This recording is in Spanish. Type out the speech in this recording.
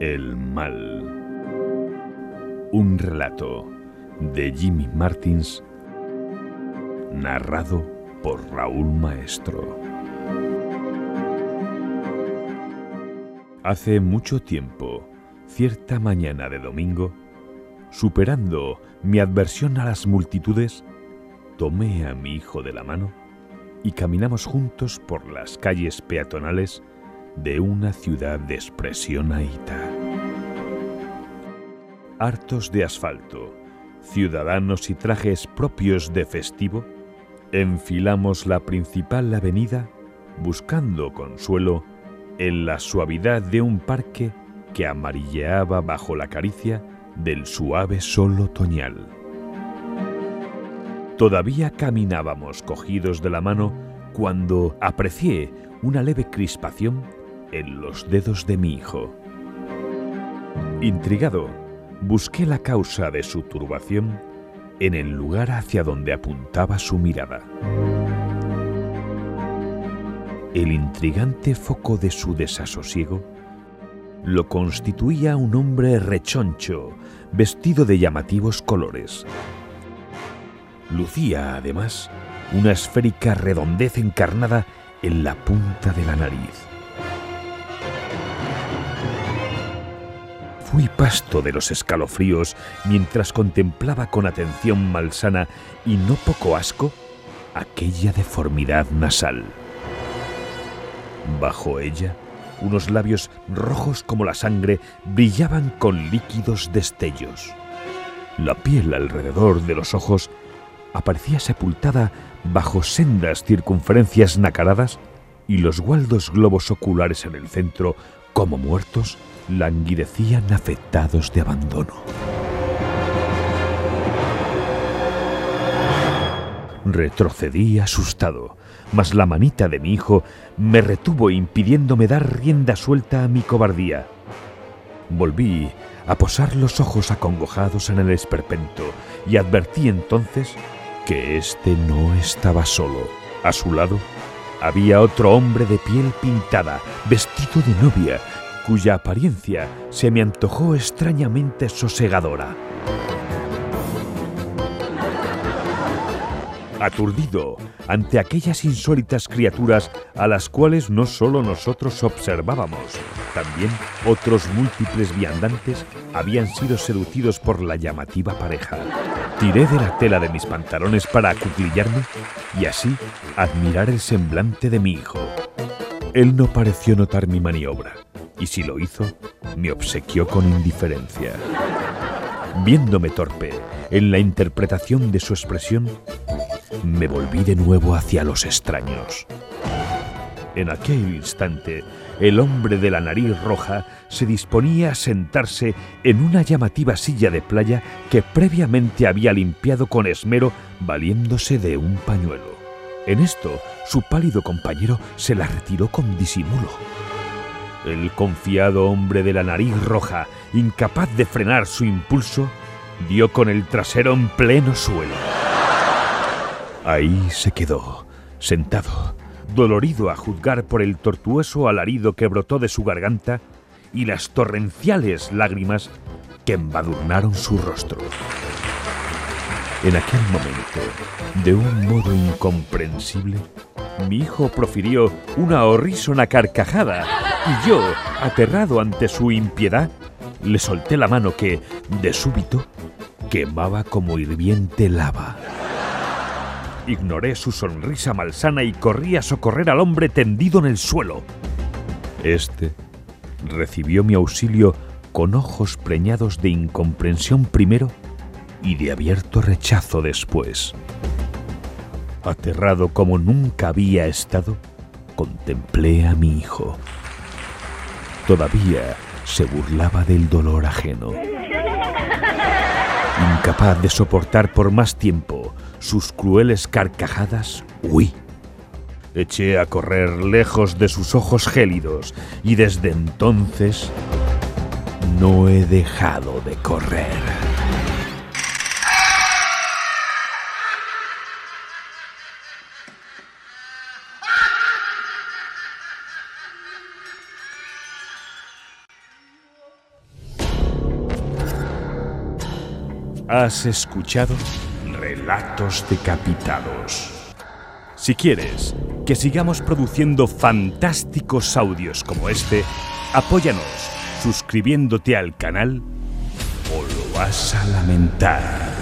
El mal. Un relato de Jimmy Martins narrado por Raúl Maestro. Hace mucho tiempo, cierta mañana de domingo, superando mi adversión a las multitudes, tomé a mi hijo de la mano y caminamos juntos por las calles peatonales de una ciudad de expresión. Hartos de asfalto, ciudadanos y trajes propios de festivo, enfilamos la principal avenida buscando consuelo en la suavidad de un parque que amarilleaba bajo la caricia del suave sol otoñal. Todavía caminábamos cogidos de la mano cuando aprecié una leve crispación en los dedos de mi hijo. Intrigado, busqué la causa de su turbación en el lugar hacia donde apuntaba su mirada. El intrigante foco de su desasosiego lo constituía un hombre rechoncho, vestido de llamativos colores. Lucía, además, una esférica redondez encarnada en la punta de la nariz. Fui pasto de los escalofríos mientras contemplaba con atención malsana y no poco asco aquella deformidad nasal. Bajo ella, unos labios rojos como la sangre brillaban con líquidos destellos. La piel alrededor de los ojos aparecía sepultada bajo sendas circunferencias nacaradas y los gualdos globos oculares en el centro, como muertos, languidecían afectados de abandono. Retrocedí asustado, mas la manita de mi hijo me retuvo impidiéndome dar rienda suelta a mi cobardía. Volví a posar los ojos acongojados en el esperpento y advertí entonces que éste no estaba solo. A su lado había otro hombre de piel pintada, vestido de novia, cuya apariencia se me antojó extrañamente sosegadora. Aturdido ante aquellas insólitas criaturas a las cuales no solo nosotros observábamos, también otros múltiples viandantes habían sido seducidos por la llamativa pareja. Tiré de la tela de mis pantalones para acuclillarme y así admirar el semblante de mi hijo. Él no pareció notar mi maniobra y si lo hizo, me obsequió con indiferencia. Viéndome torpe en la interpretación de su expresión, me volví de nuevo hacia los extraños. En aquel instante, el hombre de la nariz roja se disponía a sentarse en una llamativa silla de playa que previamente había limpiado con esmero valiéndose de un pañuelo. En esto, su pálido compañero se la retiró con disimulo. El confiado hombre de la nariz roja, incapaz de frenar su impulso, dio con el trasero en pleno suelo. Ahí se quedó, sentado, dolorido a juzgar por el tortuoso alarido que brotó de su garganta y las torrenciales lágrimas que embadurnaron su rostro. En aquel momento, de un modo incomprensible, mi hijo profirió una horrísona carcajada y yo, aterrado ante su impiedad, le solté la mano que, de súbito, quemaba como hirviente lava. Ignoré su sonrisa malsana y corrí a socorrer al hombre tendido en el suelo. Este recibió mi auxilio con ojos preñados de incomprensión primero y de abierto rechazo después. Aterrado como nunca había estado, contemplé a mi hijo. Todavía se burlaba del dolor ajeno. Incapaz de soportar por más tiempo sus crueles carcajadas, huí. Eché a correr lejos de sus ojos gélidos y desde entonces no he dejado de correr. ¿Has escuchado? Relatos Decapitados. Si quieres que sigamos produciendo fantásticos audios como este, apóyanos suscribiéndote al canal o lo vas a lamentar.